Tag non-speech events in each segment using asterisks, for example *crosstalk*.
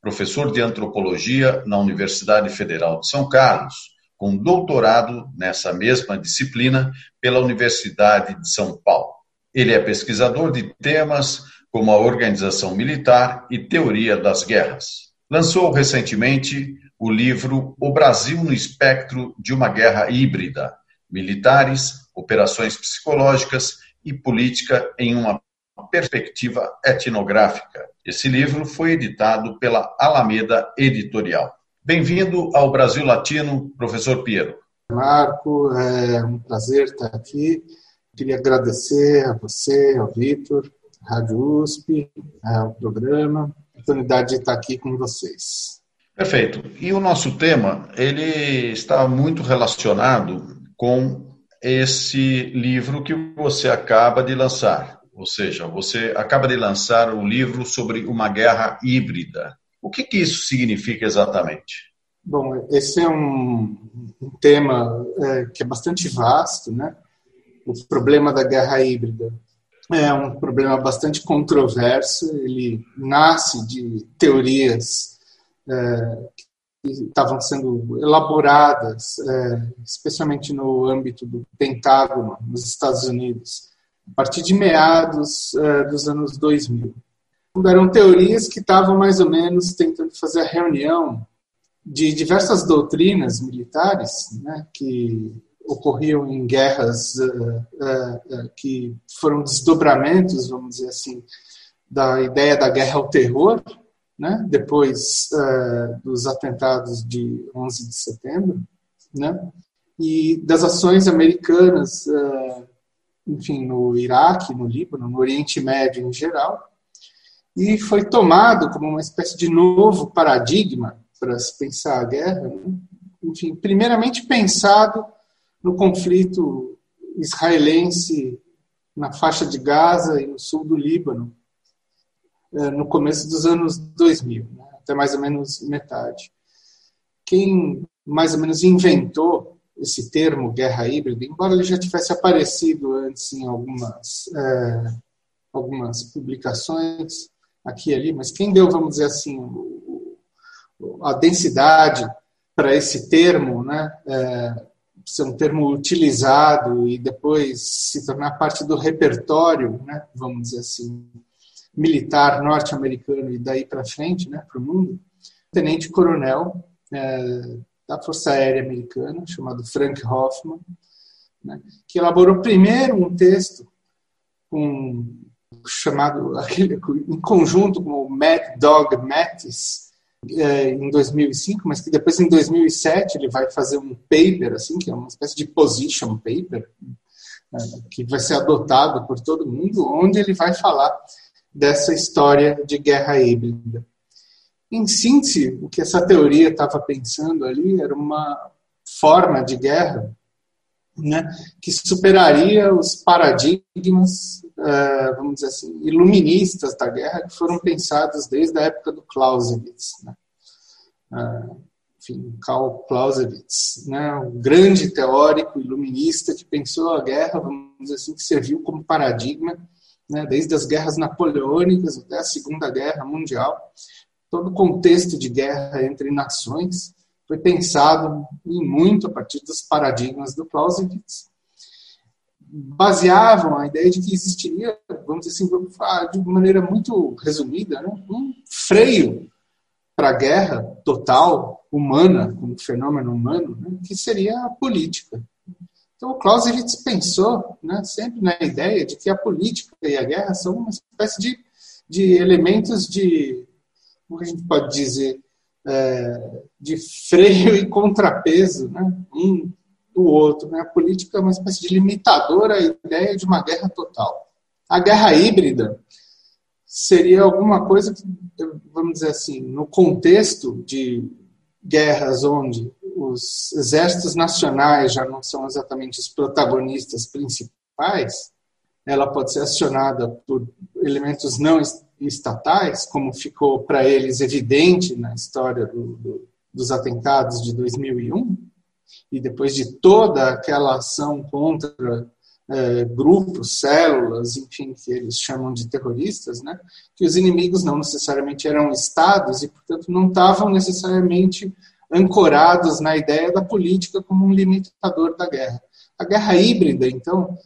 professor de antropologia na Universidade Federal de São Carlos, com doutorado nessa mesma disciplina pela Universidade de São Paulo. Ele é pesquisador de temas como a organização militar e teoria das guerras. Lançou recentemente o livro O Brasil no Espectro de uma Guerra Híbrida: Militares, Operações Psicológicas e Política em uma perspectiva etnográfica. Esse livro foi editado pela Alameda Editorial. Bem-vindo ao Brasil Latino, professor Piero. Marco, é um prazer estar aqui. Queria agradecer a você, ao Vitor, à Rádio USP, ao programa, a oportunidade de estar aqui com vocês. Perfeito. E o nosso tema, ele está muito relacionado com esse livro que você acaba de lançar, ou seja, você acaba de lançar um livro sobre uma guerra híbrida. O que, que isso significa exatamente? Bom, esse é um, um tema é, que é bastante vasto, né? O problema da guerra híbrida é um problema bastante controverso. Ele nasce de teorias é, que estavam sendo elaboradas, é, especialmente no âmbito do Pentágono, nos Estados Unidos, a partir de meados uh, dos anos 2000. Eram teorias que estavam mais ou menos tentando fazer a reunião de diversas doutrinas militares né, que ocorriam em guerras uh, uh, que foram desdobramentos, vamos dizer assim, da ideia da guerra ao terror, né, depois dos atentados de 11 de setembro, né, e das ações americanas enfim, no Iraque, no Líbano, no Oriente Médio em geral, e foi tomado como uma espécie de novo paradigma para se pensar a guerra, né? enfim, primeiramente pensado no conflito israelense na faixa de Gaza e no sul do Líbano, eh, no começo dos anos 2000, né? até mais ou menos metade. Quem mais ou menos inventou esse termo guerra híbrida, embora ele já tivesse aparecido antes em algumas, é, algumas publicações aqui e ali, mas quem deu, vamos dizer assim, a densidade para esse termo, né, é, ser um termo utilizado e depois se tornar parte do repertório, né, vamos dizer assim, militar norte-americano e daí para frente, né, para o mundo, tenente-coronel é, da Força Aérea Americana, chamado Frank Hoffman, né, que elaborou primeiro um texto com, chamado em conjunto com o Mad Dog Mattis, é, em 2005, mas que depois em 2007 ele vai fazer um paper, assim, que é uma espécie de position paper, é, que vai ser adotado por todo mundo, onde ele vai falar dessa história de guerra híbrida. Em síntese, o que essa teoria estava pensando ali era uma forma de guerra né, que superaria os paradigmas, uh, vamos dizer assim, iluministas da guerra que foram pensados desde a época do Clausewitz. Né? Uh, enfim, Karl Clausewitz, né, grande teórico iluminista que pensou a guerra, vamos dizer assim, que serviu como paradigma, né, desde as guerras napoleônicas até a Segunda Guerra Mundial, todo o contexto de guerra entre nações foi pensado em muito a partir dos paradigmas do Clausewitz. Baseavam a ideia de que existiria, vamos dizer assim, vamos falar de maneira muito resumida, né, um freio para a guerra total, humana, como fenômeno humano, né, que seria a política. Então, o Clausewitz pensou né, sempre na ideia de que a política e a guerra são uma espécie de, de elementos de como a gente pode dizer, é, de freio *laughs* e contrapeso, né? um do outro. Né? A política é uma espécie de limitadora à ideia de uma guerra total. A guerra híbrida seria alguma coisa que, vamos dizer assim, no contexto de guerras onde os exércitos nacionais já não são exatamente os protagonistas principais, ela pode ser acionada por elementos não estatais, como ficou para eles evidente na história do, do, dos atentados de 2001, e depois de toda aquela ação contra é, grupos, células, enfim, que eles chamam de terroristas, né, que os inimigos não necessariamente eram estados e, portanto, não estavam necessariamente ancorados na ideia da política como um limitador da guerra. A guerra híbrida, então,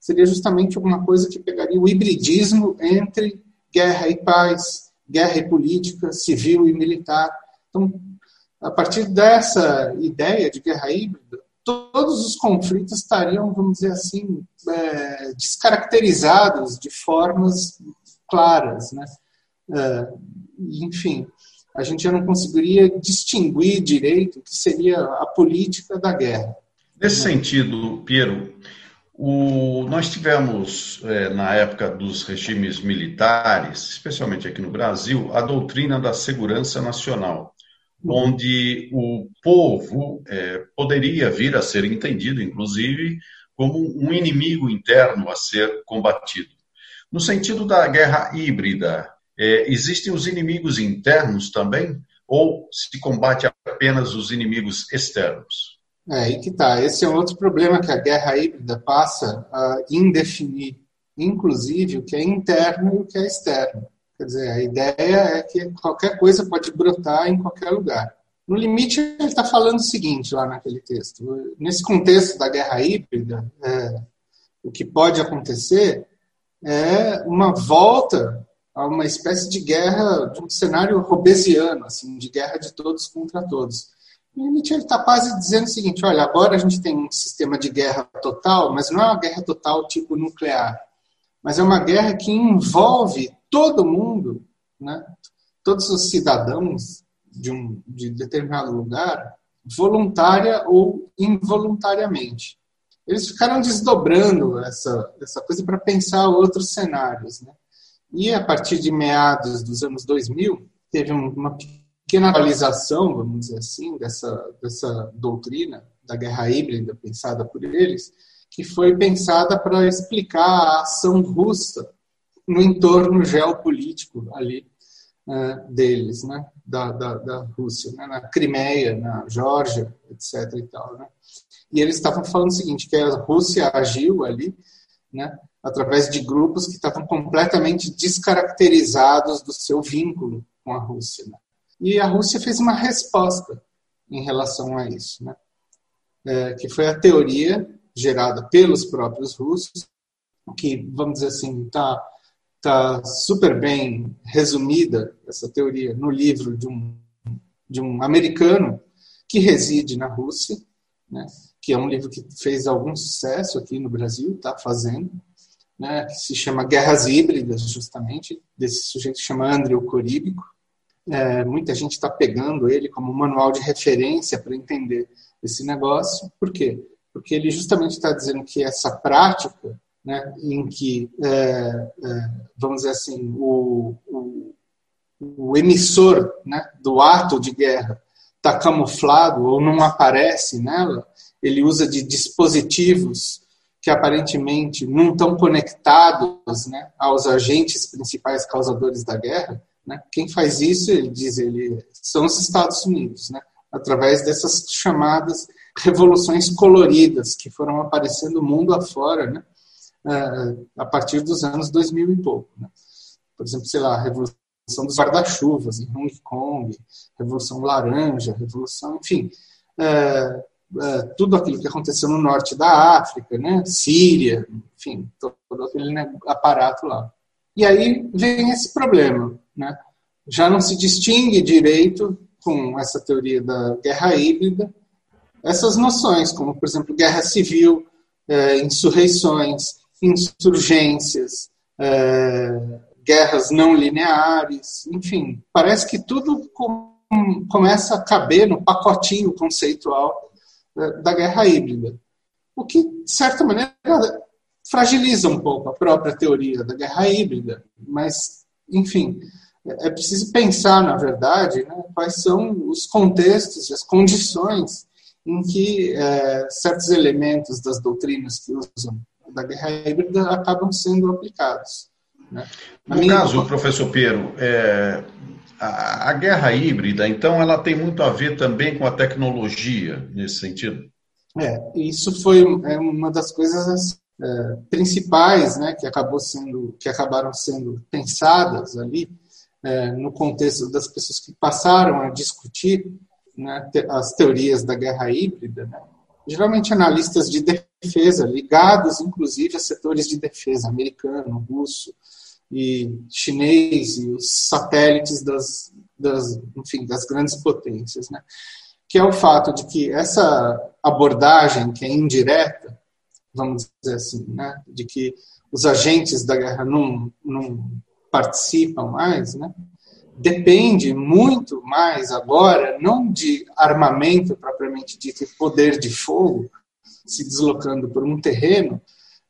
seria justamente alguma coisa que pegaria o hibridismo entre guerra e paz, guerra e política, civil e militar. Então, a partir dessa ideia de guerra híbrida, todos os conflitos estariam, vamos dizer assim, é, descaracterizados de formas claras, né? É, enfim, a gente já não conseguiria distinguir direito o que seria a política da guerra. Nesse né? sentido, Piero, o, nós tivemos, é, na época dos regimes militares, especialmente aqui no Brasil, a doutrina da segurança nacional onde o povo é, poderia vir a ser entendido, inclusive, como um inimigo interno a ser combatido. No sentido da guerra híbrida, é, existem os inimigos internos também? Ou se combate apenas os inimigos externos? É aí que está. Esse é outro problema que a guerra híbrida passa a indefinir, inclusive o que é interno e o que é externo. Quer dizer, a ideia é que qualquer coisa pode brotar em qualquer lugar. No limite, ele está falando o seguinte lá naquele texto. Nesse contexto da guerra híbrida, é, o que pode acontecer é uma volta a uma espécie de guerra, de um cenário robesiano, assim, de guerra de todos contra todos. Ele está quase dizendo o seguinte: olha, agora a gente tem um sistema de guerra total, mas não é uma guerra total tipo nuclear, mas é uma guerra que envolve todo mundo, né, todos os cidadãos de um de determinado lugar, voluntária ou involuntariamente. Eles ficaram desdobrando essa, essa coisa para pensar outros cenários. Né? E a partir de meados dos anos 2000, teve uma pequena atualização, vamos dizer assim, dessa, dessa doutrina da guerra híbrida pensada por eles, que foi pensada para explicar a ação russa no entorno geopolítico ali uh, deles, né? Da, da, da Rússia, né? na Crimeia, na Geórgia, etc. E, tal, né? e eles estavam falando o seguinte, que a Rússia agiu ali né? através de grupos que estavam completamente descaracterizados do seu vínculo com a Rússia. Né? E a Rússia fez uma resposta em relação a isso, né? É, que foi a teoria gerada pelos próprios russos, que, vamos dizer assim, está tá super bem resumida, essa teoria, no livro de um, de um americano que reside na Rússia, né, que é um livro que fez algum sucesso aqui no Brasil, está fazendo, né, que se chama Guerras Híbridas, justamente, desse sujeito que chama Andrew Coríbico. É, muita gente está pegando ele como manual de referência para entender esse negócio. Por quê? porque ele justamente está dizendo que essa prática, né, em que, é, é, vamos dizer assim, o, o, o emissor né, do ato de guerra está camuflado ou não aparece nela, ele usa de dispositivos que aparentemente não estão conectados né, aos agentes principais causadores da guerra. Né? Quem faz isso, ele diz, ele são os Estados Unidos, né? através dessas chamadas revoluções coloridas que foram aparecendo mundo afora, né? a partir dos anos 2000 e pouco. Né? Por exemplo, sei lá, a revolução dos guarda-chuvas em Hong Kong, revolução laranja, revolução, enfim, é, é, tudo aquilo que aconteceu no norte da África, né? Síria, enfim, todo aquele né, aparato lá. E aí vem esse problema, né? Já não se distingue direito com essa teoria da guerra híbrida essas noções, como, por exemplo, guerra civil, é, insurreições, insurgências, é, guerras não lineares, enfim, parece que tudo com, começa a caber no pacotinho conceitual é, da guerra híbrida. O que, de certa maneira, fragiliza um pouco a própria teoria da guerra híbrida, mas, enfim, é preciso pensar, na verdade, né, quais são os contextos e as condições em que é, certos elementos das doutrinas que usam da guerra híbrida acabam sendo aplicados. Né? No minha... caso, professor Piero, é, a, a, guerra híbrida, então, ela tem muito a ver também com a tecnologia nesse sentido? É, isso foi é uma das coisas principais, né, que acabou sendo, que acabaram sendo pensadas ali é, no contexto das pessoas que passaram a discutir né, as teorias da guerra híbrida, né, geralmente analistas de defesa, ligados inclusive a setores de defesa americano, russo e chinês e os satélites das, das, enfim, das grandes potências, né, que é o fato de que essa abordagem que é indireta, vamos dizer assim, né, de que os agentes da guerra não, não participam mais, né, depende muito mais agora, não de armamento propriamente dito, poder de fogo, se deslocando por um terreno,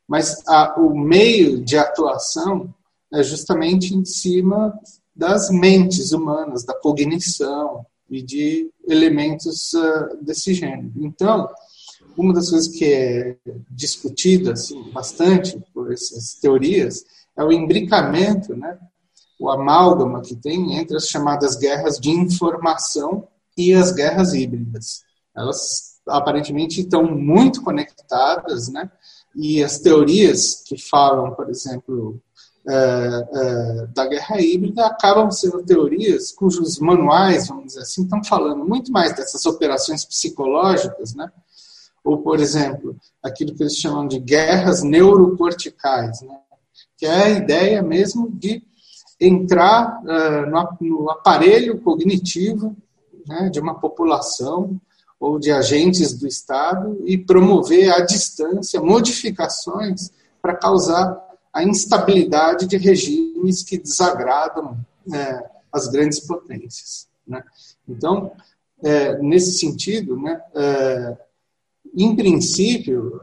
mas a, o meio de atuação é justamente em cima das mentes humanas, da cognição e de elementos uh, desse gênero. Então, uma das coisas que é discutida assim, bastante por essas teorias é o imbricamento né, o amálgama que tem entre as chamadas guerras de informação e as guerras híbridas. Elas aparentemente estão muito conectadas, né? E as teorias que falam, por exemplo, é, é, da guerra híbrida acabam sendo teorias cujos manuais, vamos dizer assim, estão falando muito mais dessas operações psicológicas, né? Ou, por exemplo, aquilo que eles chamam de guerras neurocorticais, né? que é a ideia mesmo de entrar uh, no, no, aparelho cognitivo né, de uma população ou de agentes do Estado e promover à distância modificações para causar a instabilidade de regimes que desagradam né, as grandes potências. Né? Então, é, nesse sentido, né, é, em princípio,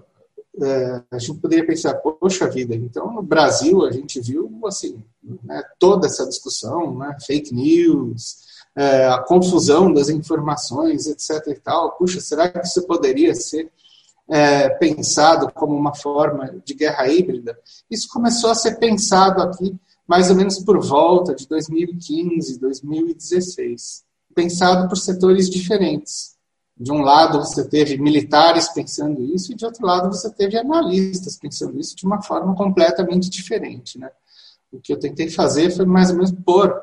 é, a gente poderia pensar, poxa vida, então no Brasil a gente viu assim, né, toda essa discussão, né, fake news, é, a confusão das informações, etc. e tal. Puxa, será que isso poderia ser é, pensado como uma forma de guerra híbrida? Isso começou a ser pensado aqui mais ou menos por volta de 2015, 2016, pensado por setores diferentes de um lado você teve militares pensando isso e de outro lado você teve analistas pensando isso de uma forma completamente diferente, né? O que eu tentei fazer foi mais ou menos pôr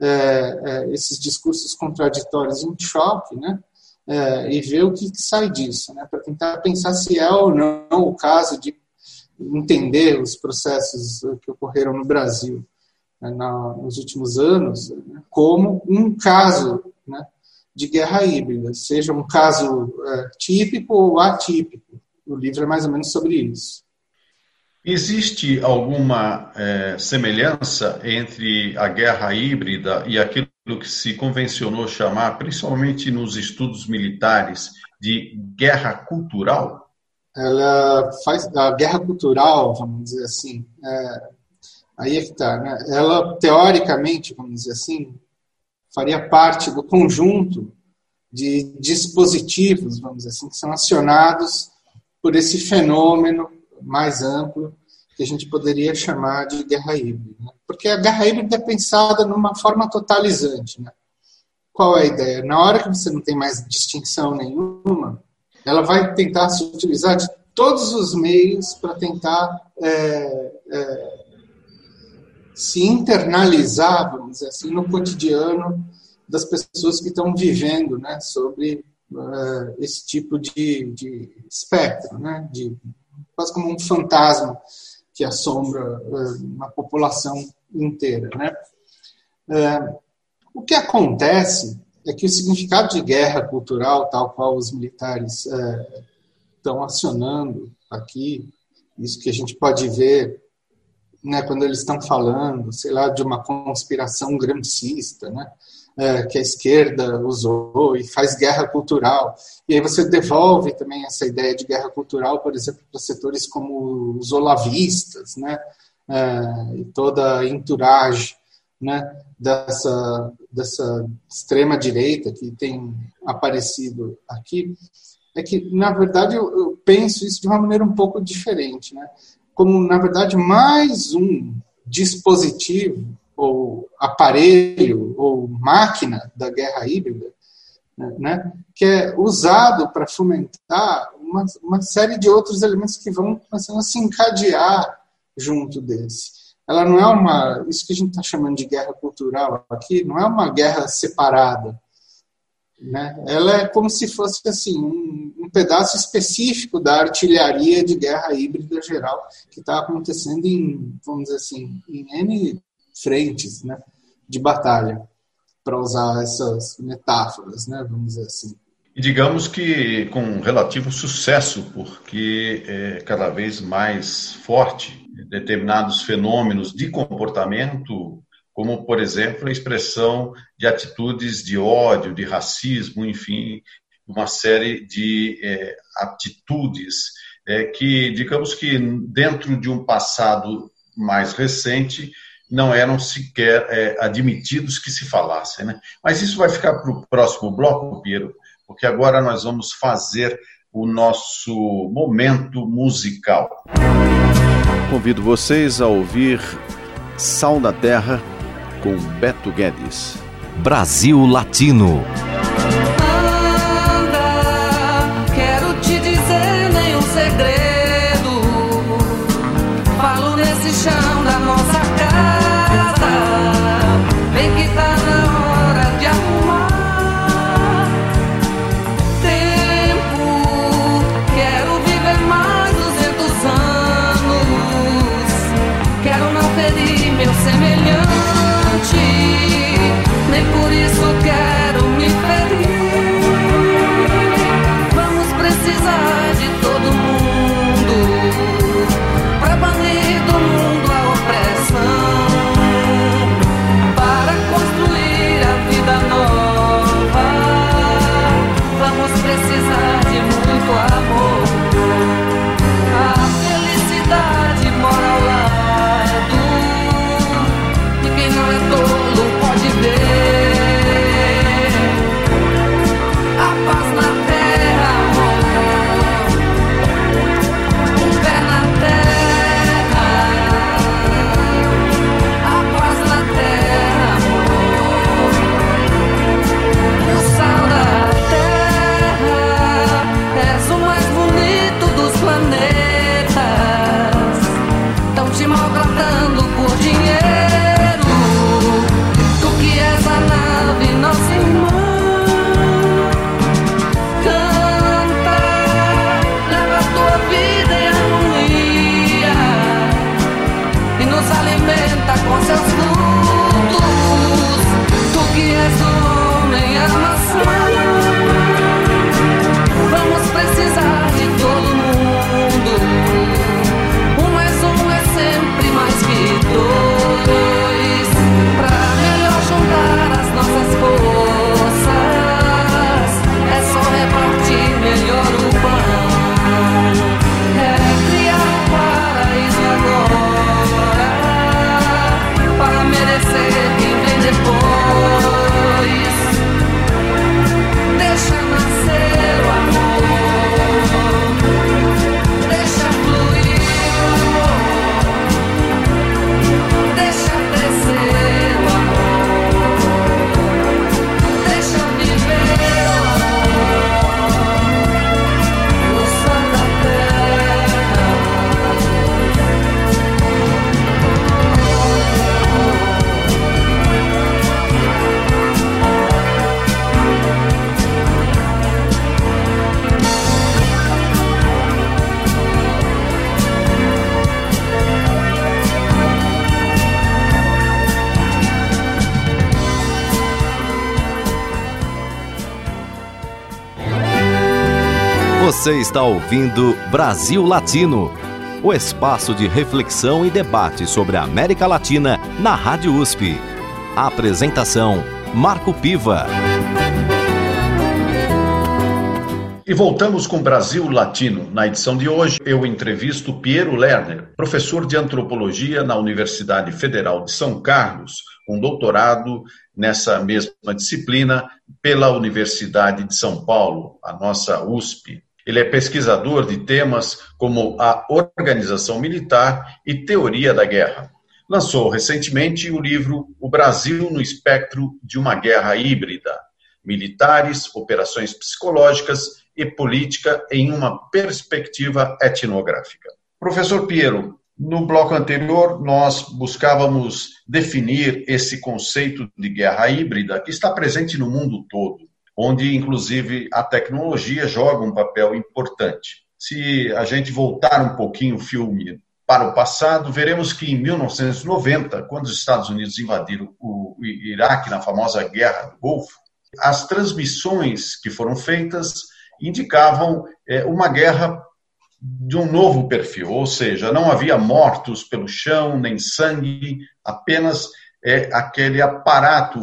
é, é, esses discursos contraditórios em choque, né? É, e ver o que, que sai disso, né? Para tentar pensar se é ou não o caso de entender os processos que ocorreram no Brasil né, na, nos últimos anos né, como um caso, né? De guerra híbrida, seja um caso é, típico ou atípico. O livro é mais ou menos sobre isso. Existe alguma é, semelhança entre a guerra híbrida e aquilo que se convencionou chamar, principalmente nos estudos militares, de guerra cultural? Ela faz a guerra cultural, vamos dizer assim. É, aí é que está, né? Ela teoricamente, vamos dizer assim, faria parte do conjunto de dispositivos, vamos dizer assim, que são acionados por esse fenômeno mais amplo que a gente poderia chamar de guerra híbrida. Né? Porque a guerra híbrida é pensada numa forma totalizante. Né? Qual é a ideia? Na hora que você não tem mais distinção nenhuma, ela vai tentar se utilizar de todos os meios para tentar é, se internalizar, vamos dizer assim, no cotidiano das pessoas que estão vivendo né, sobre uh, esse tipo de, de espectro, né, de, quase como um fantasma que assombra uh, uma população inteira. Né? Uh, o que acontece é que o significado de guerra cultural, tal qual os militares estão acionando aqui, isso que a gente pode ver né, quando eles estão falando, sei lá, de uma conspiração gramscista, né, é, que a esquerda usou e faz guerra cultural. E aí você devolve também essa ideia de guerra cultural, por exemplo, para setores como os olavistas, né, é, e toda a entourage né, dessa, dessa extrema direita que tem aparecido aqui. é que, na verdade, eu, eu penso isso de uma maneira um pouco diferente, né? Como, na verdade, mais um dispositivo ou aparelho ou máquina da guerra híbrida, né, que é usado para fomentar uma, uma série de outros elementos que vão começando a se encadear junto desse ela não é uma, isso que a gente está chamando de guerra cultural aqui, não é uma guerra separada. Né? Ela é como se fosse assim um, um pedaço específico da artilharia de guerra híbrida geral que está acontecendo em, vamos dizer assim, em N frentes né, de batalha, para usar essas metáforas, né, vamos dizer assim. E digamos que com relativo sucesso, porque é cada vez mais forte determinados fenômenos de comportamento, como, por exemplo, a expressão de atitudes de ódio, de racismo, enfim, uma série de é, atitudes é, que, digamos que, dentro de um passado mais recente, não eram sequer é, admitidos que se falassem. Né? Mas isso vai ficar para o próximo bloco, Piero, porque agora nós vamos fazer o nosso momento musical. Convido vocês a ouvir Sal da Terra com Beto Guedes. Brasil Latino. Você está ouvindo Brasil Latino, o espaço de reflexão e debate sobre a América Latina na Rádio USP. A apresentação: Marco Piva. E voltamos com Brasil Latino. Na edição de hoje, eu entrevisto Piero Lerner, professor de antropologia na Universidade Federal de São Carlos, com doutorado nessa mesma disciplina pela Universidade de São Paulo, a nossa USP. Ele é pesquisador de temas como a organização militar e teoria da guerra. Lançou recentemente o livro O Brasil no Espectro de uma Guerra Híbrida: Militares, Operações Psicológicas e Política em uma Perspectiva Etnográfica. Professor Piero, no bloco anterior, nós buscávamos definir esse conceito de guerra híbrida que está presente no mundo todo, onde, inclusive, a tecnologia joga um papel importante. Se a gente voltar um pouquinho o filme para o passado, veremos que em 1990, quando os Estados Unidos invadiram o Iraque na famosa Guerra do Golfo, as transmissões que foram feitas indicavam é, uma guerra de um novo perfil, ou seja, não havia mortos pelo chão, nem sangue, apenas é, aquele aparato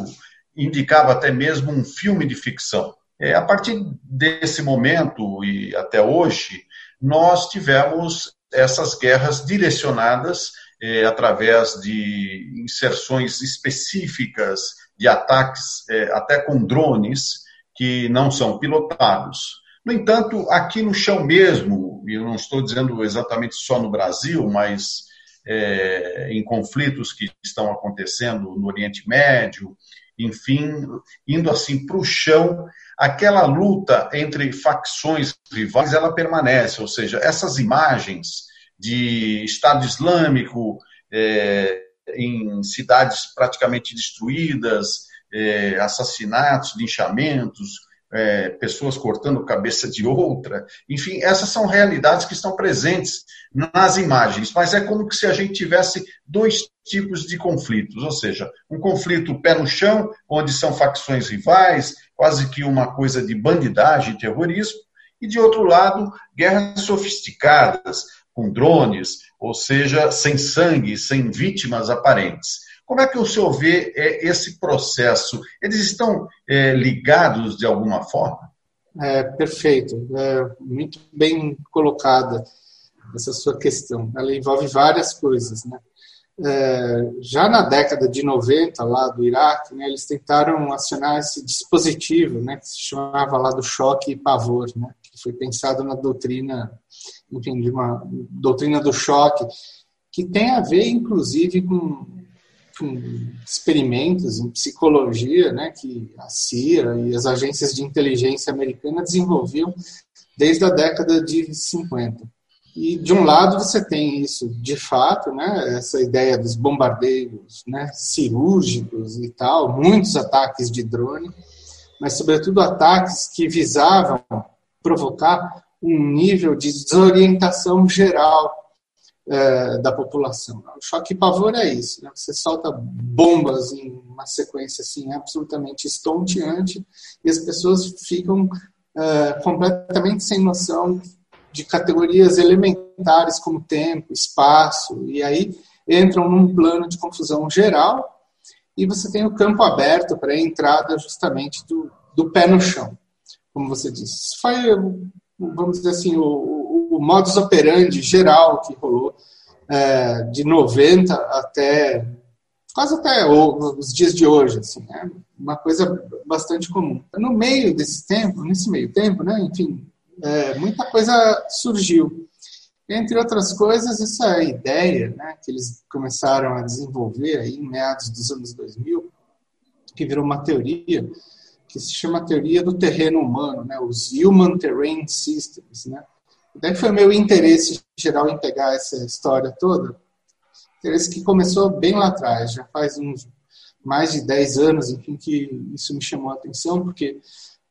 indicava até mesmo um filme de ficção. É, a partir desse momento e até hoje, nós tivemos essas guerras direcionadas é, através de inserções específicas de ataques, é, até com drones, que não são pilotados. No entanto, aqui no chão mesmo, e eu não estou dizendo exatamente só no Brasil, mas é, em conflitos que estão acontecendo no Oriente Médio, enfim, indo assim para o chão, aquela luta entre facções rivais, ela permanece, ou seja, essas imagens de Estado Islâmico é, em cidades praticamente destruídas, é, assassinatos, linchamentos, é, pessoas cortando cabeça de outra. Enfim, essas são realidades que estão presentes nas imagens, mas é como se a gente tivesse dois tipos de conflitos, ou seja, um conflito pé no chão, onde são facções rivais, quase que uma coisa de bandidagem terrorismo, e de outro lado, guerras sofisticadas, com drones, ou seja, sem sangue, sem vítimas aparentes. Como é que o senhor vê é, esse processo? Eles estão é, ligados de alguma forma? É, perfeito. É, muito bem colocada essa sua questão. Ela envolve várias coisas. Né? É, já na década de 90, lá do Iraque, né, eles tentaram acionar esse dispositivo, né, que se chamava lá do choque e pavor, né, que foi pensado na doutrina, enfim, de uma doutrina do choque, que tem a ver, inclusive, com com experimentos em psicologia, né, que a CIA e as agências de inteligência americana desenvolviam desde a década de 50. E de um lado você tem isso, de fato, né, essa ideia dos bombardeios, né, cirúrgicos e tal, muitos ataques de drone, mas sobretudo ataques que visavam provocar um nível de desorientação geral é, da população. O choque e pavor é isso, né? Você solta bombas em uma sequência assim absolutamente estonteante e as pessoas ficam é, completamente sem noção de categorias elementares como tempo, espaço e aí entram num plano de confusão geral e você tem o campo aberto para a entrada justamente do, do pé no chão, como você disse. Foi, vamos dizer assim, o, o modus operandi geral que rolou é, de 90 até quase até os dias de hoje, assim, é uma coisa bastante comum. No meio desse tempo, nesse meio tempo, né, enfim, é, muita coisa surgiu. Entre outras coisas, essa ideia né, que eles começaram a desenvolver aí em meados dos anos 2000, que virou uma teoria, que se chama teoria do terreno humano, né, os Human Terrain Systems, né, Daí foi meu interesse geral em pegar essa história toda. Interesse que começou bem lá atrás, já faz uns mais de 10 anos, enfim, que isso me chamou a atenção, porque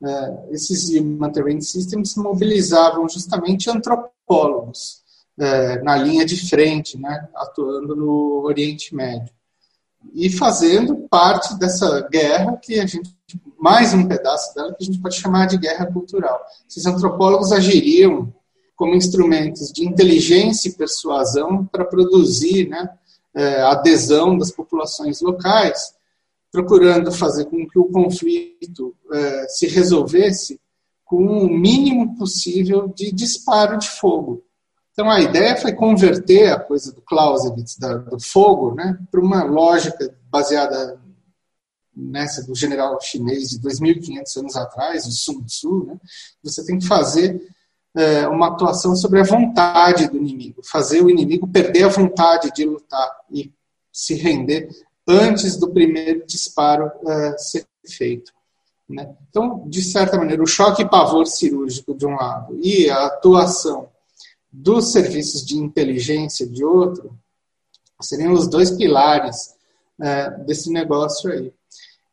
uh, esses Human Terrain Systems mobilizavam justamente antropólogos uh, na linha de frente, né, atuando no Oriente Médio. E fazendo parte dessa guerra que a gente, mais um pedaço dela que a gente pode chamar de guerra cultural. Esses antropólogos agiriam como instrumentos de inteligência e persuasão para produzir né, é, adesão das populações locais, procurando fazer com que o conflito é, se resolvesse com o mínimo possível de disparo de fogo. Então a ideia foi converter a coisa do Clausewitz, da, do fogo, né, para uma lógica baseada nessa do general chinês de 2.500 anos atrás, o Sun Tzu. Né, você tem que fazer é, uma atuação sobre a vontade do inimigo, fazer o inimigo perder a vontade de lutar e se render antes do primeiro disparo é, ser feito. Né? Então, de certa maneira, o choque e pavor cirúrgico de um lado e a atuação dos serviços de inteligência de outro seriam os dois pilares é, desse negócio aí.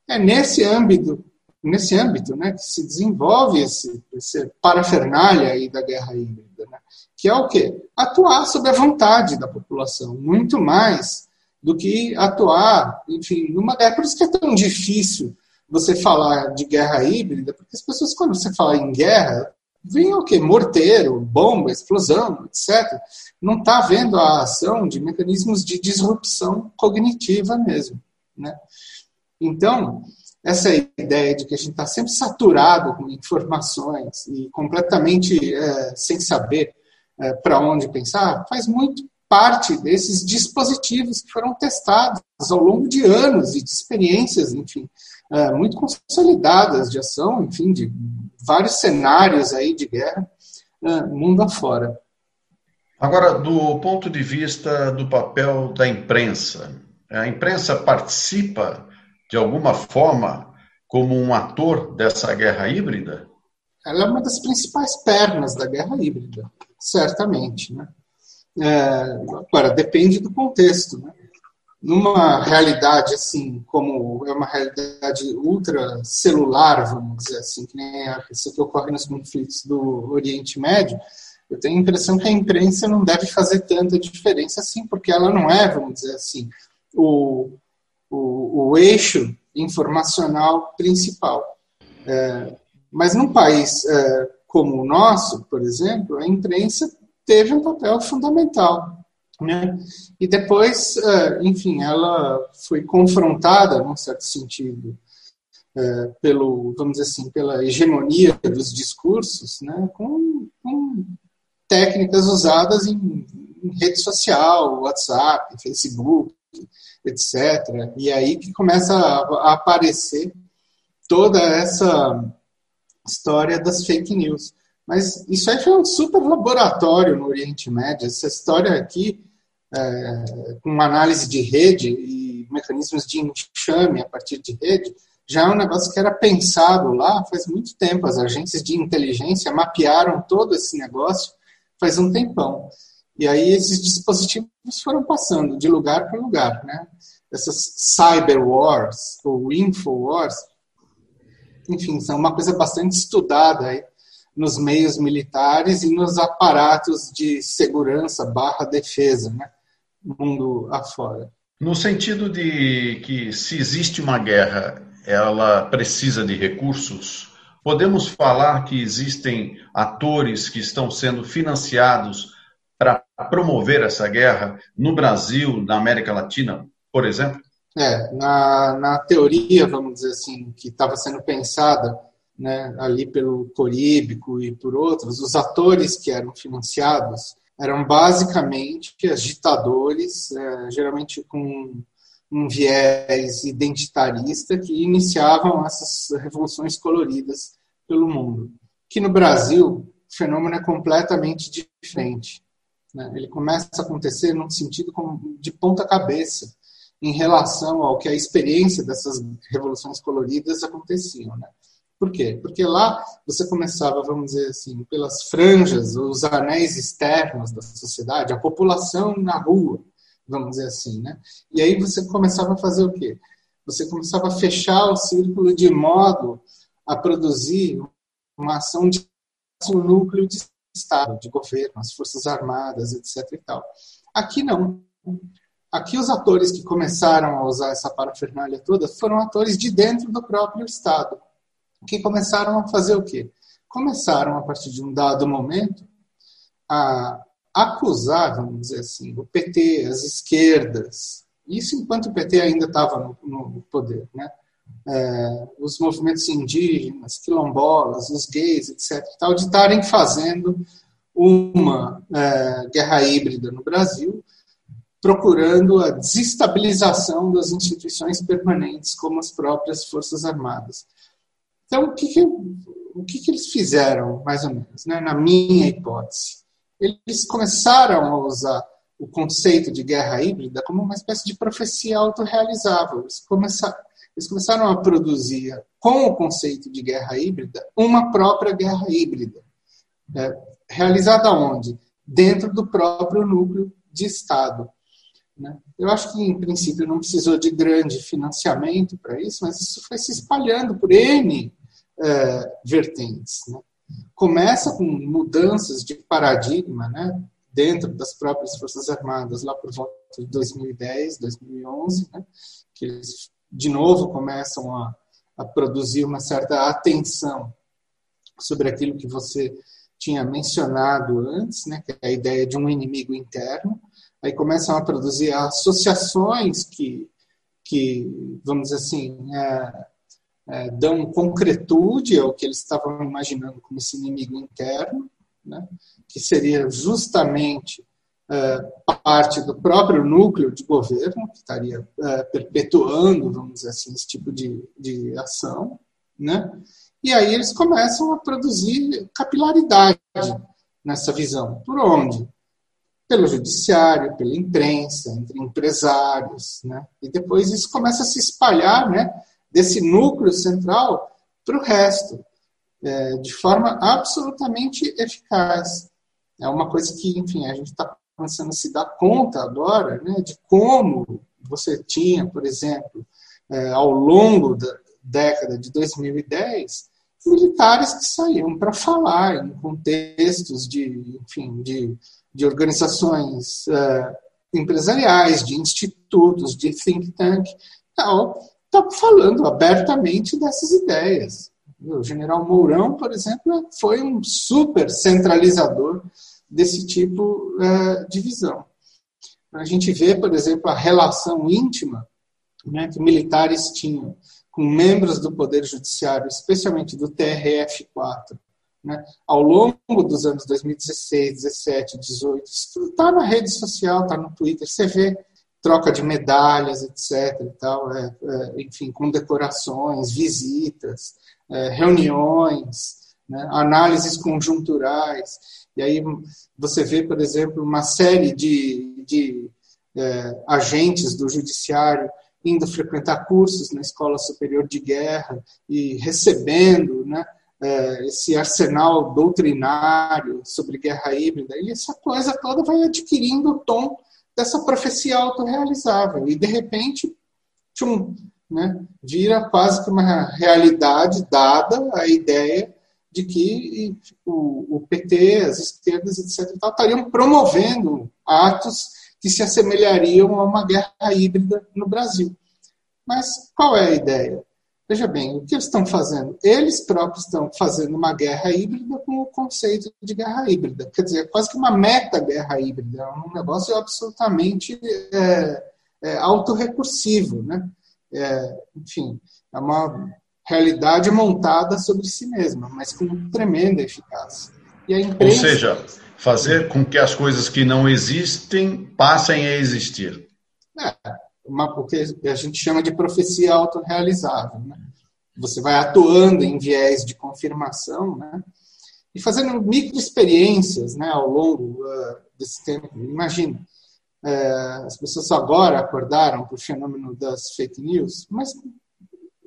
É nesse âmbito, nesse âmbito, né, que se desenvolve esse, esse parafernália aí da guerra híbrida, né, que é o quê? Atuar sob a vontade da população, muito mais do que atuar, enfim, numa guerra. Por isso que é tão difícil você falar de guerra híbrida, porque as pessoas, quando você fala em guerra, vem o quê? Morteiro, bomba, explosão, etc. Não está vendo a ação de mecanismos de disrupção cognitiva mesmo. Né? Então, essa ideia de que a gente está sempre saturado com informações e completamente é, sem saber é, para onde pensar, faz muito parte desses dispositivos que foram testados ao longo de anos e de experiências, enfim, é, muito consolidadas de ação, enfim, de vários cenários aí de guerra, é, mundo afora. Agora, do ponto de vista do papel da imprensa, a imprensa participa de alguma forma como um ator dessa guerra híbrida? Ela é uma das principais pernas da guerra híbrida, certamente. Né? É, agora, depende do contexto. Né? Numa realidade assim, como é uma realidade ultra celular, vamos dizer assim, que nem essa que ocorre nos conflitos do Oriente Médio, eu tenho a impressão que a imprensa não deve fazer tanta diferença assim, porque ela não é, vamos dizer assim, o, o, o eixo informacional principal. É, mas num país é, como o nosso, por exemplo, a imprensa teve um papel fundamental. Né? E depois, é, enfim, ela foi confrontada, num certo sentido, é, pelo, vamos dizer assim, pela hegemonia dos discursos, né? com, com técnicas usadas em, em rede social, WhatsApp, Facebook, etc. E aí que começa a aparecer toda essa história das fake news. Mas isso aí foi um super laboratório no Oriente Médio. Essa história aqui, é, com análise de rede e mecanismos de enxame a partir de rede, já é um negócio que era pensado lá faz muito tempo. As agências de inteligência mapearam todo esse negócio faz um tempão. E aí esses dispositivos foram passando de lugar para lugar, né? Essas cyber wars ou info wars, enfim, são uma coisa bastante estudada aí nos meios militares e nos aparatos de segurança barra defesa, né? Mundo afora. No sentido de que se existe uma guerra, ela precisa de recursos, podemos falar que existem atores que estão sendo financiados para promover essa guerra no Brasil, na América Latina, por exemplo? É, na, na teoria, vamos dizer assim, que estava sendo pensada né, ali pelo Coríbico e por outros, os atores que eram financiados eram basicamente agitadores, é, geralmente com um viés identitarista, que iniciavam essas revoluções coloridas pelo mundo. Que no Brasil, o fenômeno é completamente diferente. Né? Ele começa a acontecer num sentido de ponta cabeça em relação ao que a experiência dessas revoluções coloridas aconteciam. Né? Por quê? Porque lá você começava, vamos dizer assim, pelas franjas, os anéis externos da sociedade, a população na rua, vamos dizer assim, né? E aí você começava a fazer o quê? Você começava a fechar o círculo de modo a produzir uma ação de um núcleo de Estado, de governo, as Forças Armadas, etc. E tal. Aqui não. Aqui os atores que começaram a usar essa parafernália toda foram atores de dentro do próprio Estado, que começaram a fazer o quê? Começaram, a partir de um dado momento, a acusar, vamos dizer assim, o PT, as esquerdas, isso enquanto o PT ainda estava no, no poder, né? é, os movimentos indígenas, quilombolas, os gays, etc., tal, de estarem fazendo uma é, guerra híbrida no Brasil, procurando a desestabilização das instituições permanentes, como as próprias Forças Armadas. Então, o que, que o que, que eles fizeram, mais ou menos, né, na minha hipótese? Eles começaram a usar o conceito de guerra híbrida como uma espécie de profecia autorrealizável. Eles começaram, eles começaram a produzir, com o conceito de guerra híbrida, uma própria guerra híbrida. Né, realizada onde? Dentro do próprio núcleo de Estado. Né? Eu acho que, em princípio, não precisou de grande financiamento para isso, mas isso foi se espalhando por N é, vertentes. Né? Começa com mudanças de paradigma né? dentro das próprias Forças Armadas, lá por volta de 2010, 2011, né? que eles, de novo, começam a, a produzir uma certa atenção sobre aquilo que você tinha mencionado antes, né, que é a ideia de um inimigo interno, aí começam a produzir associações que, que vamos dizer assim, é, é, dão concretude ao que eles estavam imaginando como esse inimigo interno, né, que seria justamente é, parte do próprio núcleo de governo, que estaria é, perpetuando, vamos dizer assim, esse tipo de, de ação, né? E aí eles começam a produzir capilaridade nessa visão. Por onde? pelo judiciário, pela imprensa, entre empresários, né? E depois isso começa a se espalhar, né? Desse núcleo central para o resto, é, de forma absolutamente eficaz. É uma coisa que, enfim, a gente está começando a se dar conta agora, né? De como você tinha, por exemplo, é, ao longo da década de 2010, militares que saíam para falar em contextos de, enfim, de de organizações uh, empresariais, de institutos, de think tank, tal, está falando abertamente dessas ideias. O general Mourão, por exemplo, foi um super centralizador desse tipo uh, de visão. A gente vê, por exemplo, a relação íntima né, que militares tinham com membros do Poder Judiciário, especialmente do TRF-4, né? Ao longo dos anos 2016, 17, 18, está na rede social, está no Twitter, você vê troca de medalhas, etc. E tal, é, é, enfim, condecorações, visitas, é, reuniões, né? análises conjunturais. E aí você vê, por exemplo, uma série de, de é, agentes do judiciário indo frequentar cursos na Escola Superior de Guerra e recebendo né, é, esse arsenal doutrinário sobre guerra híbrida, e essa coisa toda vai adquirindo o tom dessa profecia autorrealizável. E, de repente, tchum, né, vira quase que uma realidade dada a ideia de que o, o PT, as esquerdas, etc., estariam promovendo atos que se assemelhariam a uma guerra híbrida no Brasil. Mas qual é a ideia? Veja bem, o que eles estão fazendo? Eles próprios estão fazendo uma guerra híbrida com o conceito de guerra híbrida. Quer dizer, é quase que uma meta-guerra híbrida. É um negócio absolutamente é, é, autorrecursivo. Né? É, enfim, é uma realidade montada sobre si mesma, mas com tremenda eficácia. Imprensa... Ou seja, fazer com que as coisas que não existem passem a existir. É, uma, o que a gente chama de profecia autorrealizável. Né? Você vai atuando em viés de confirmação né? e fazendo microexperiências né, ao longo uh, desse tempo. Imagina, uh, as pessoas agora acordaram para o fenômeno das fake news, mas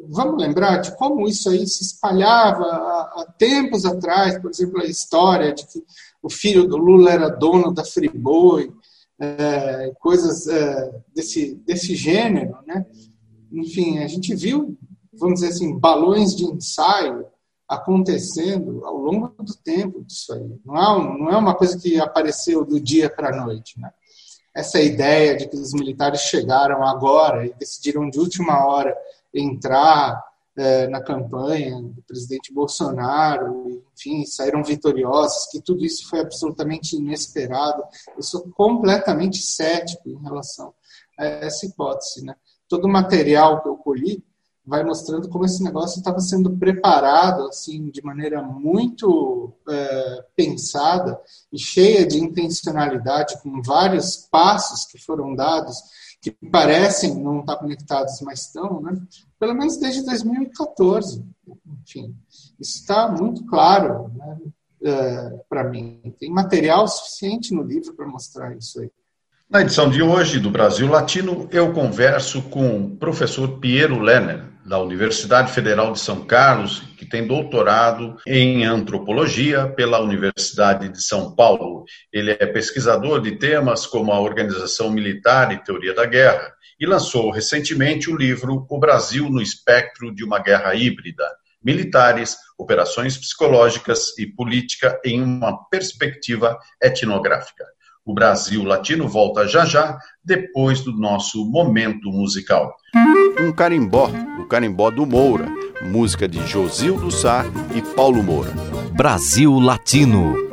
vamos lembrar de como isso aí se espalhava há, tempos atrás, por exemplo, a história de que o filho do Lula era dono da Friboi, é, coisas é, desse, desse gênero, né? Enfim, a gente viu, vamos dizer assim, balões de ensaio acontecendo ao longo do tempo disso aí. Não é, não é uma coisa que apareceu do dia para a noite, né? Essa ideia de que os militares chegaram agora e decidiram de última hora entrar é, na campanha do presidente Bolsonaro, enfim, saíram vitoriosos, que tudo isso foi absolutamente inesperado. Eu sou completamente cético em relação a essa hipótese. Né? Todo o material que eu colhi vai mostrando como esse negócio estava sendo preparado assim de maneira muito é, pensada e cheia de intencionalidade, com vários passos que foram dados que parecem não estar conectados, mas estão, né? pelo menos desde 2014. Enfim, isso está muito claro né? uh, para mim. Tem material suficiente no livro para mostrar isso aí. Na edição de hoje do Brasil Latino, eu converso com o professor Piero Lerner, da Universidade Federal de São Carlos, que tem doutorado em antropologia pela Universidade de São Paulo. Ele é pesquisador de temas como a organização militar e teoria da guerra e lançou recentemente o livro O Brasil no Espectro de uma Guerra Híbrida: Militares, Operações Psicológicas e Política em uma Perspectiva Etnográfica. O Brasil Latino volta já já, depois do nosso momento musical. Um carimbó, o carimbó do Moura, música de Josildo Sá e Paulo Moura. Brasil Latino.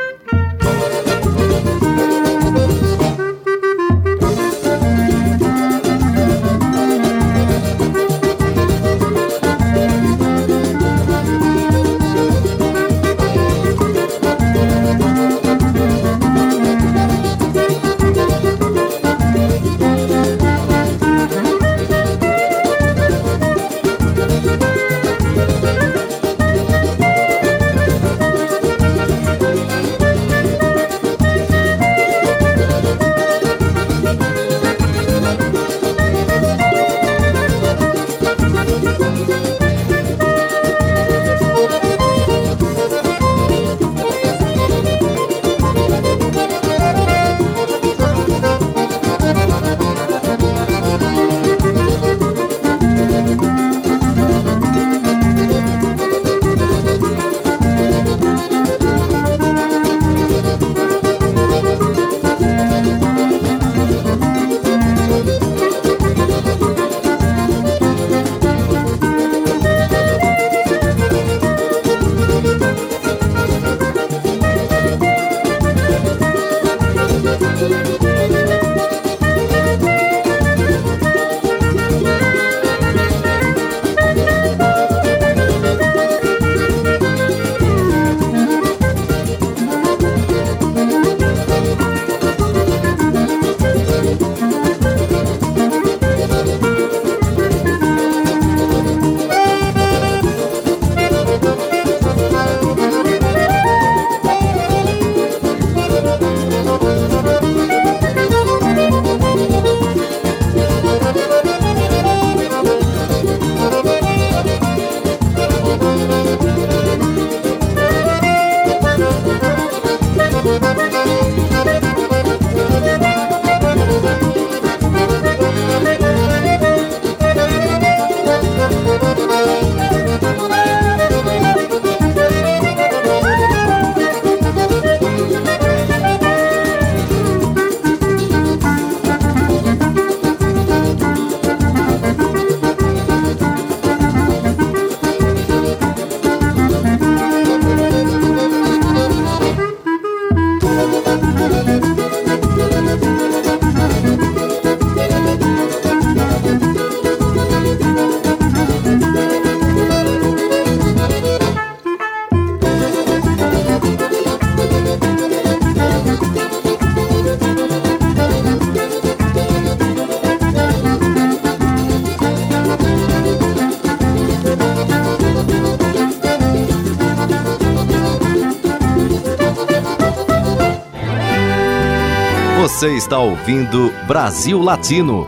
Você está ouvindo Brasil Latino,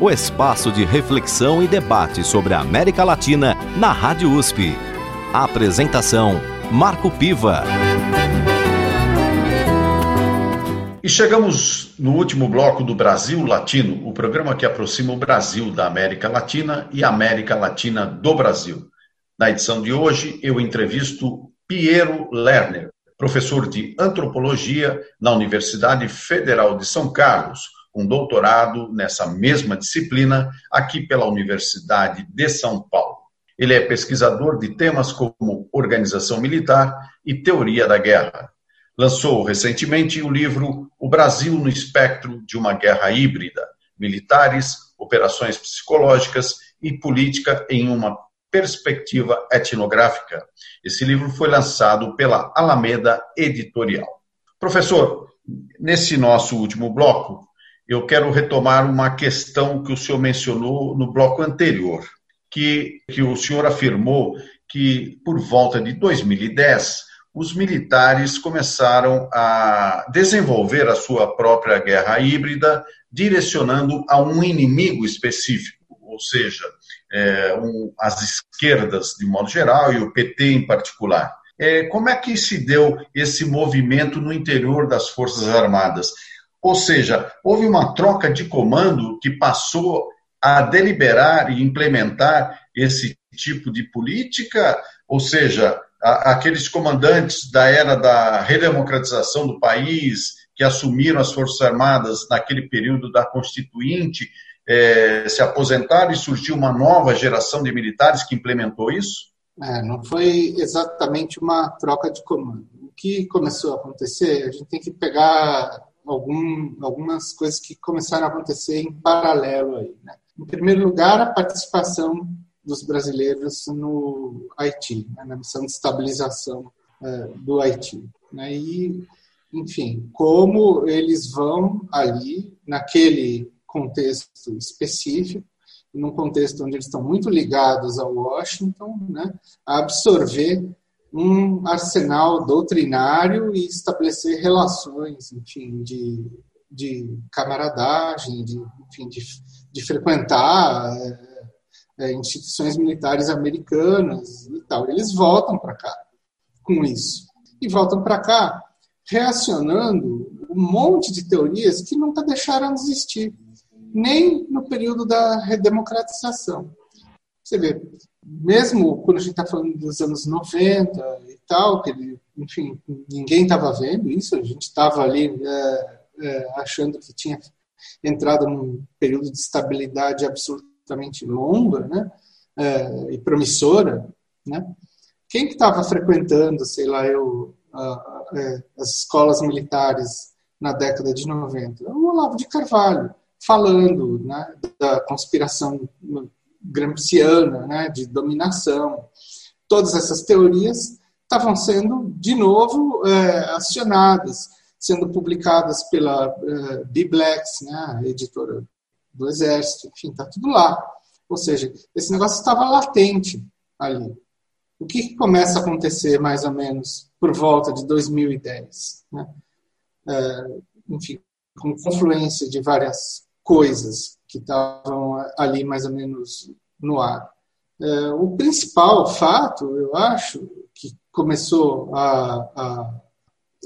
o espaço de reflexão e debate sobre a América Latina na Rádio USP. A apresentação: Marco Piva. E chegamos no último bloco do Brasil Latino, o programa que aproxima o Brasil da América Latina e a América Latina do Brasil. Na edição de hoje, eu entrevisto Piero Lerner, professor de antropologia na Universidade Federal de São Carlos, um doutorado nessa mesma disciplina aqui pela Universidade de São Paulo. Ele é pesquisador de temas como organização militar e teoria da guerra. Lançou recentemente o livro O Brasil no Espectro de uma Guerra Híbrida: Militares, Operações Psicológicas e Política em uma Perspectiva Etnográfica. Esse livro foi lançado pela Alameda Editorial. Professor, nesse nosso último bloco, eu quero retomar uma questão que o senhor mencionou no bloco anterior, que, que o senhor afirmou que, por volta de 2010, os militares começaram a desenvolver a sua própria guerra híbrida, direcionando a um inimigo específico, ou seja, é, um, as esquerdas de modo geral e o PT em particular. É, como é que se deu esse movimento no interior das Forças Armadas? Ou seja, houve uma troca de comando que passou a deliberar e implementar esse tipo de política, ou seja, a, aqueles comandantes da era da redemocratização do país, que assumiram as Forças Armadas naquele período da Constituinte, é, se aposentaram e surgiu uma nova geração de militares que implementou isso? É, não foi exatamente uma troca de comando. O que começou a acontecer, a gente tem que pegar algum, algumas coisas que começaram a acontecer em paralelo aí. Né? Em primeiro lugar, a participação dos brasileiros no Haiti, né, na missão de estabilização é, do Haiti. Né, e, enfim, como eles vão ali, naquele contexto específico, num contexto onde eles estão muito ligados a Washington, né, a absorver um arsenal doutrinário e estabelecer relações, enfim, de, de camaradagem, de, enfim, de, de frequentar é, é, instituições militares americanas e tal. Eles voltam para cá com isso. E voltam para cá reacionando um monte de teorias que nunca deixaram de existir, nem no período da redemocratização. Você vê, mesmo quando a gente está falando dos anos 90 e tal, que ele, enfim, ninguém estava vendo isso, a gente estava ali é, é, achando que tinha entrado num período de estabilidade absoluta relativamente longa né, é, e promissora, né, quem que estava frequentando, sei lá, eu, a, a, é, as escolas militares na década de 90? O Olavo de Carvalho, falando né, da conspiração gramsciana, né, de dominação. Todas essas teorias estavam sendo, de novo, é, acionadas, sendo publicadas pela é, Biblex, né, a editora do exército, enfim, está tudo lá. Ou seja, esse negócio estava latente ali. O que, que, começa a acontecer mais ou menos por volta de 2010? Né? É, enfim, com confluência de várias coisas que estavam ali mais ou menos no ar. É, o principal fato, eu acho, que começou a, a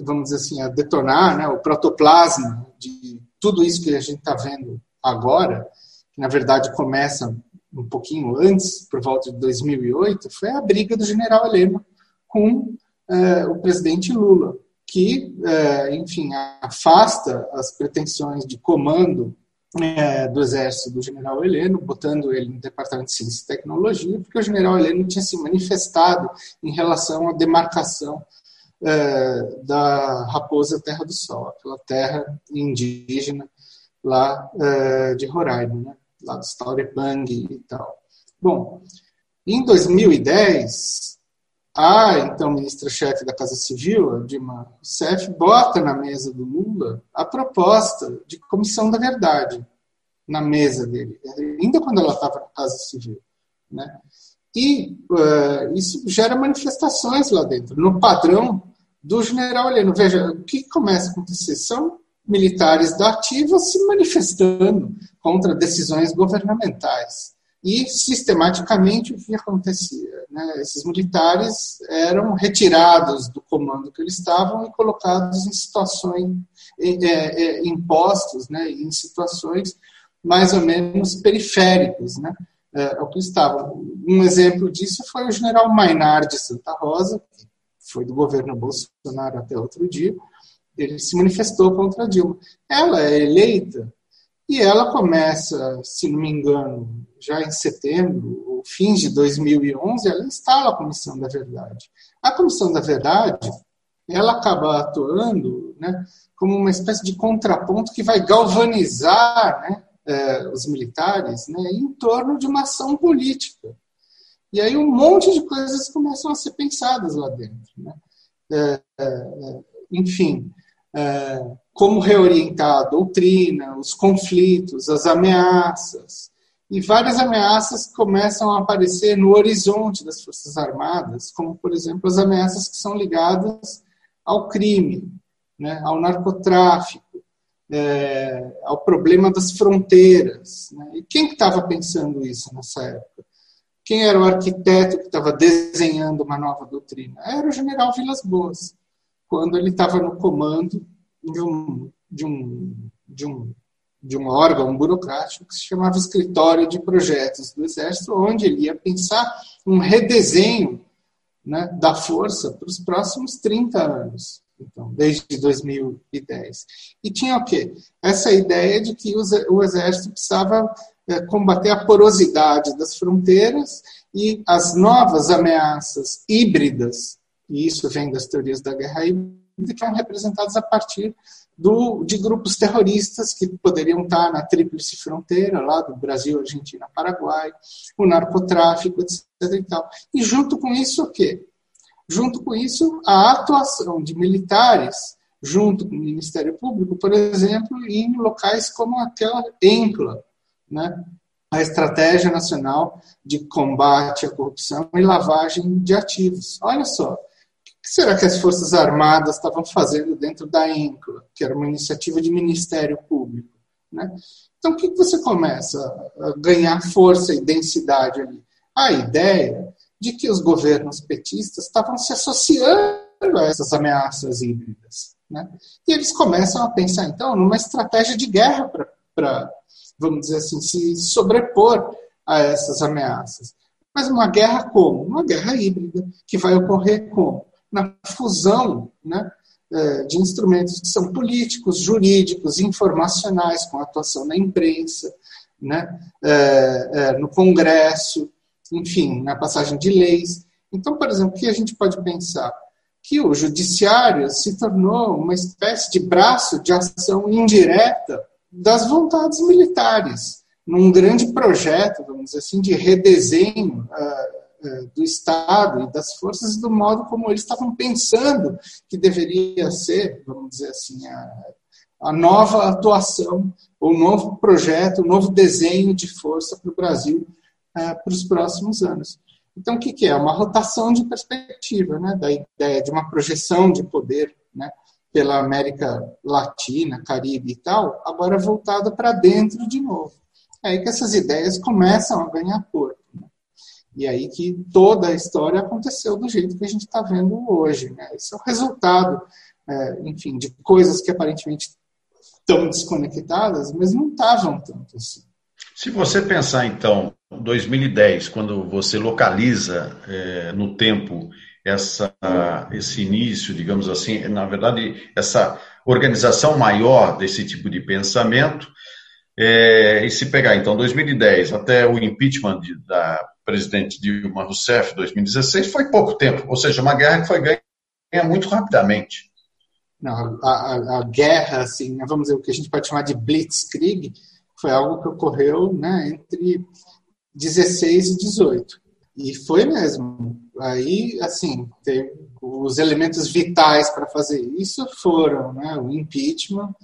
vamos dizer assim, a detonar né, o protoplasma de tudo isso que a gente está vendo agora, que na verdade começa um pouquinho antes, por volta de 2008, foi a briga do general Heleno com eh, o presidente Lula, que, eh, enfim, afasta as pretensões de comando eh, do exército do general Heleno, botando ele no Departamento de Ciência e Tecnologia, porque o general Heleno tinha se manifestado em relação à demarcação da Raposa Terra do Sol, aquela terra indígena lá uh, de Roraima, né? lá do Staurepang e tal. Bom, em 2010, a então ministra-chefe da Casa Civil, Dilma Rousseff, bota na mesa do Lula a proposta de comissão da verdade na mesa dele, ainda quando ela estava na Casa Civil. Né? E uh, isso gera manifestações lá dentro, no padrão do general Heleno. Veja, o que começa a acontecer? São militares da ativa se manifestando contra decisões governamentais. E, sistematicamente, o que acontecia? Né? Esses militares eram retirados do comando que eles estavam e colocados em situações, é, é, impostos né? em situações mais ou menos periféricos né? é, ao que estavam. Um exemplo disso foi o general Mainar de Santa Rosa, que foi do governo Bolsonaro até outro dia, ele se manifestou contra Dilma. Ela é eleita e ela começa, se não me engano, já em setembro, ou fins de 2011, ela instala a Comissão da Verdade. A Comissão da Verdade, ela acaba atuando né, como uma espécie de contraponto que vai galvanizar né, eh, os militares né, em torno de uma ação política. E aí um monte de coisas começam a ser pensadas lá dentro. Né? É, é, enfim, como reorientar a doutrina, os conflitos, as ameaças. E várias ameaças começam a aparecer no horizonte das Forças Armadas, como, por exemplo, as ameaças que são ligadas ao crime, né, ao narcotráfico, é, ao problema das fronteiras. Né? E quem estava pensando isso nessa época? Quem era o arquiteto que estava desenhando uma nova doutrina? Era o general Vilas Boas, quando ele estava no comando de um, de um, de um, de um órgão burocrático que se chamava Escritório de Projetos do Exército, onde ele ia pensar um redesenho né, da força para os próximos 30 anos. Então, desde 2010. E tinha o quê? Essa ideia de que o exército precisava é, combater a porosidade das fronteiras e as novas ameaças híbridas, e isso vem das teorias da guerra híbrida, que são representadas a partir do, de grupos terroristas que poderiam estar na tríplice fronteira, lá do Brasil, Argentina, Paraguai, o narcotráfico, etc. E, tal. e junto com isso, o quê? Junto com isso, a atuação de militares, junto com o Ministério Público, por exemplo, em locais como aquela ENCLA, né? a Estratégia Nacional de Combate à Corrupção e Lavagem de Ativos. Olha só, que será que as Forças Armadas estavam fazendo dentro da ENCLA, que era uma iniciativa de Ministério Público? Né? Então, o que você começa a ganhar força e densidade ali? A ideia de que os governos petistas estavam se associando a essas ameaças híbridas. Né? E eles começam a pensar, então, numa estratégia de guerra para vamos dizer assim, se sobrepor a essas ameaças. Mas uma guerra como? Uma guerra híbrida, que vai ocorrer como? Na fusão né, é, de instrumentos que são políticos, jurídicos, informacionais, com atuação na imprensa, né, é, é, no Congresso, enfim, na passagem de leis. Então, por exemplo, o que a gente pode pensar? Que o judiciário se tornou uma espécie de braço de ação indireta das vontades militares, num grande projeto, vamos dizer assim, de redesenho uh, do Estado e das forças do modo como eles estavam pensando que deveria ser, vamos dizer assim, a, a nova atuação, o novo projeto, o novo desenho de força para o Brasil uh, para os próximos anos. Então, o que, que é? Uma rotação de perspectiva, né? da ideia de uma projeção de poder, né? pela América Latina, Caribe e tal, agora voltada para dentro de novo. É aí que essas ideias começam a ganhar corpo. E aí que toda a história aconteceu do jeito que a gente está vendo hoje. Né? Isso é o resultado, é, enfim, de coisas que aparentemente estão desconectadas, mas não estavam tanto assim. Se você pensar, então, 2010, quando você localiza é, no tempo essa, esse início, digamos assim, na verdade, essa organização maior desse tipo de pensamento. É, e se pegar, então, 2010 até o impeachment de, da presidente Dilma Rousseff, 2016, foi pouco tempo, ou seja, uma guerra que foi ganha muito rapidamente. Não, a, a, a, guerra, assim, né, vamos dizer, o que a gente pode chamar de blitzkrieg, foi algo que ocorreu né, entre 16 e 18. E foi mesmo. Aí, assim, os elementos vitais para fazer isso foram né, o impeachment,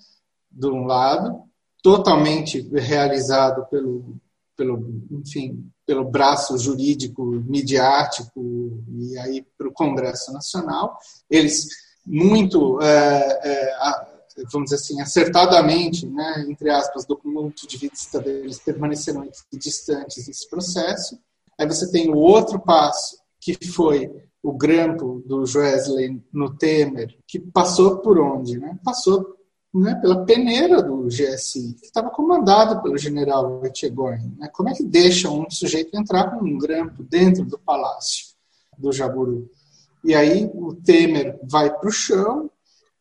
de um lado, totalmente realizado pelo, pelo, enfim, pelo braço jurídico, midiático e aí para o Congresso Nacional. Eles muito, é, é, vamos dizer assim, acertadamente, né, entre aspas, do ponto de vista deles, permaneceram distantes desse processo. Aí você tem o outro passo, que foi o grampo do Joesley no Temer, que passou por onde? Né? Passou né, pela peneira do GSI, que estava comandado pelo general Etchegorn. Né? Como é que deixa um sujeito entrar com um grampo dentro do palácio do Jaburu? E aí o Temer vai para o chão,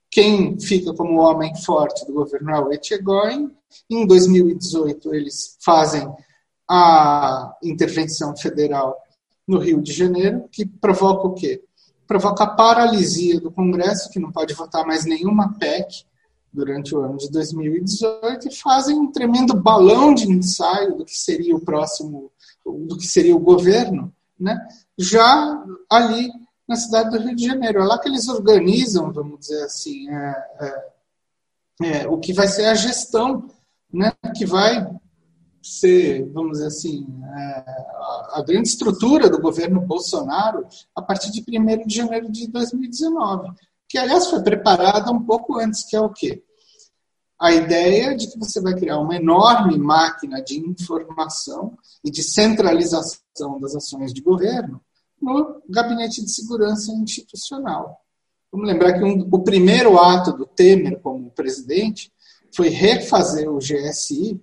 quem fica como homem forte do governo é o Etchegorn. Em 2018 eles fazem a intervenção federal no Rio de Janeiro, que provoca o quê? Provoca a paralisia do Congresso, que não pode votar mais nenhuma PEC durante o ano de 2018, e fazem um tremendo balão de ensaio do que seria o próximo, do que seria o governo, né? já ali na cidade do Rio de Janeiro. É lá que eles organizam, vamos dizer assim, é, é, é, o que vai ser a gestão, né, que vai ser, vamos dizer assim, é, a grande estrutura do governo Bolsonaro a partir de 1 de janeiro de 2019, que, aliás, foi preparada um pouco antes, que é o quê? A ideia de que você vai criar uma enorme máquina de informação e de centralização das ações de governo no Gabinete de Segurança Institucional. Vamos lembrar que um, o primeiro ato do Temer como presidente foi refazer o GSI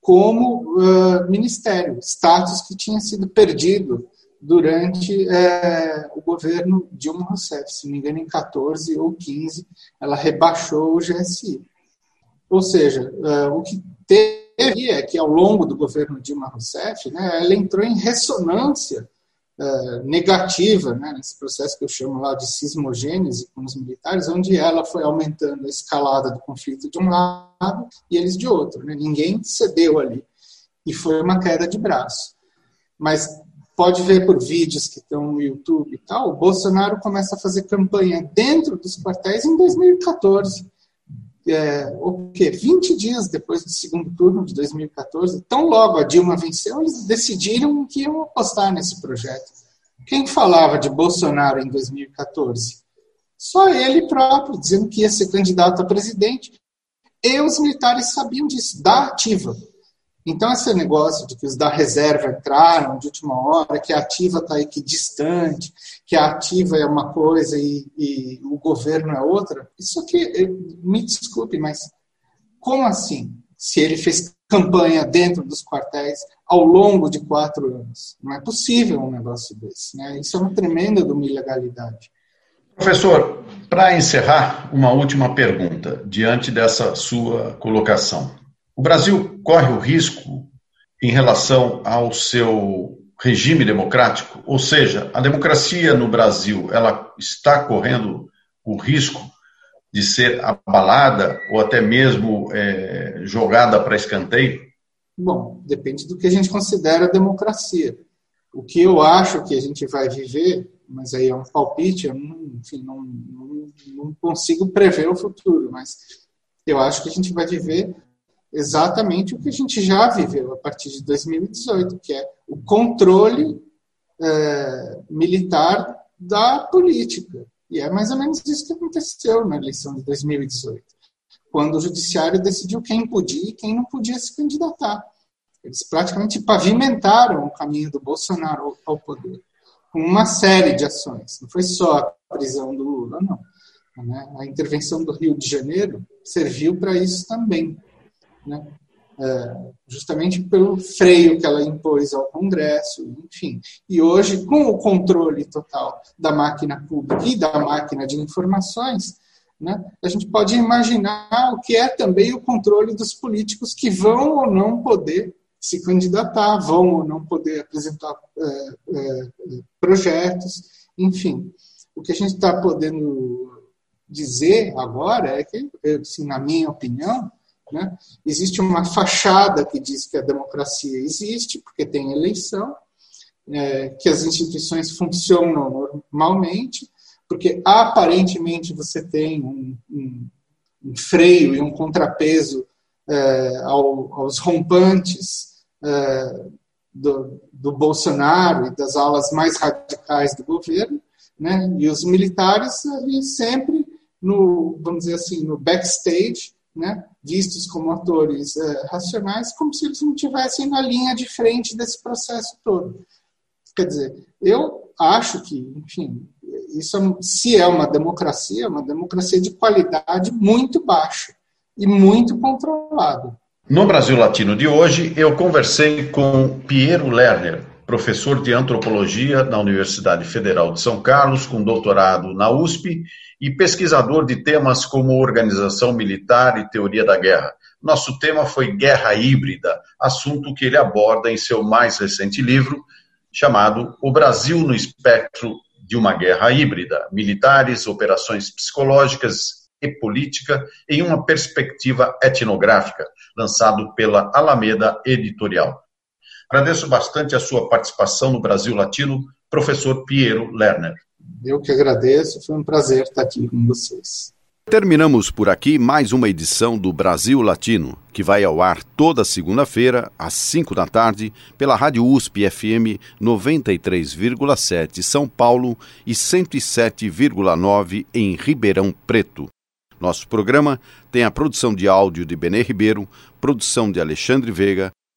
como uh, ministério, status que tinha sido perdido durante uh, o governo Dilma Rousseff. Se não me engano, em 14 ou 15, ela rebaixou o GSI. Ou seja, uh, o que teve é que, ao longo do governo Dilma Rousseff, né, ela entrou em ressonância uh, negativa, né, nesse processo que eu chamo lá de sismogênese com os militares, onde ela foi aumentando a escalada do conflito de um lado e eles de outro. Né? Ninguém cedeu ali. E foi uma queda de braço. Mas pode ver por vídeos que estão no YouTube e tal, o Bolsonaro começa a fazer campanha dentro dos quartéis em 2014 é, o quê? 20 dias depois do segundo turno de 2014, tão logo a Dilma venceu, eles decidiram que iam apostar nesse projeto. Quem falava de Bolsonaro em 2014? Só ele próprio, dizendo que ia ser candidato a presidente. E os militares sabiam disso, da ativa. Então, esse negócio de que os da reserva entraram de última hora, que a ativa está equidistante, que a ativa é uma coisa e, e, o governo é outra, isso aqui, me desculpe, mas como assim? Se ele fez campanha dentro dos quartéis ao longo de quatro anos. Não é possível um negócio desse. Né? Isso é uma tremenda de uma ilegalidade. Professor, para encerrar, uma última pergunta, diante dessa sua colocação. O Brasil corre o risco em relação ao seu regime democrático, ou seja, a democracia no Brasil, ela está correndo o risco de ser abalada ou até mesmo é, jogada para escanteio? Bom, depende do que a gente considera democracia. O que eu acho que a gente vai viver, mas aí é um palpite, eu não, enfim, não, não, não consigo prever o futuro, mas eu acho que a gente vai viver exatamente o que a gente já viveu a partir de 2018, que é o controle é, militar da política. E é mais ou menos isso que aconteceu na eleição de 2018, quando o judiciário decidiu quem podia e quem não podia se candidatar. Eles praticamente pavimentaram o caminho do Bolsonaro ao poder, com uma série de ações. Não foi só a prisão do Lula, não. A intervenção do Rio de Janeiro serviu para isso também né? É, justamente pelo freio que ela impôs ao Congresso, enfim. E hoje, com o controle total da máquina pública e da máquina de informações, né, a gente pode imaginar o que é também o controle dos políticos que vão ou não poder se candidatar, vão ou não poder apresentar é, é, projetos, enfim. O que a gente está podendo dizer agora é que, assim, na minha opinião, né? Existe uma fachada que diz que a democracia existe, porque tem eleição, é, que as instituições funcionam normalmente, porque aparentemente você tem um, um, um freio e um contrapeso é, ao, aos rompantes é, do, do, Bolsonaro e das alas mais radicais do governo, né? e os militares ali sempre no, vamos dizer assim, no backstage, né, vistos como atores é, racionais, como se eles não estivessem na linha de frente desse processo todo. Quer dizer, eu acho que, enfim, isso é, se é uma democracia, é uma democracia de qualidade muito baixa e muito controlada. No Brasil Latino de hoje, eu conversei com Piero Lerner, professor de antropologia na Universidade Federal de São Carlos, com doutorado na USP e pesquisador de temas como organização militar e teoria da guerra. Nosso tema foi guerra híbrida, assunto que ele aborda em seu mais recente livro, chamado O Brasil no Espectro de uma Guerra Híbrida: Militares, Operações Psicológicas e Política em uma Perspectiva Etnográfica, lançado pela Alameda Editorial. Agradeço bastante a sua participação no Brasil Latino, professor Piero Lerner. Eu que agradeço, foi um prazer estar aqui com vocês. Terminamos por aqui mais uma edição do Brasil Latino, que vai ao ar toda segunda-feira, às 5 da tarde, pela Rádio USP FM 93,7 São Paulo e 107,9 em Ribeirão Preto. Nosso programa tem a produção de áudio de Benê Ribeiro, produção de Alexandre Veiga,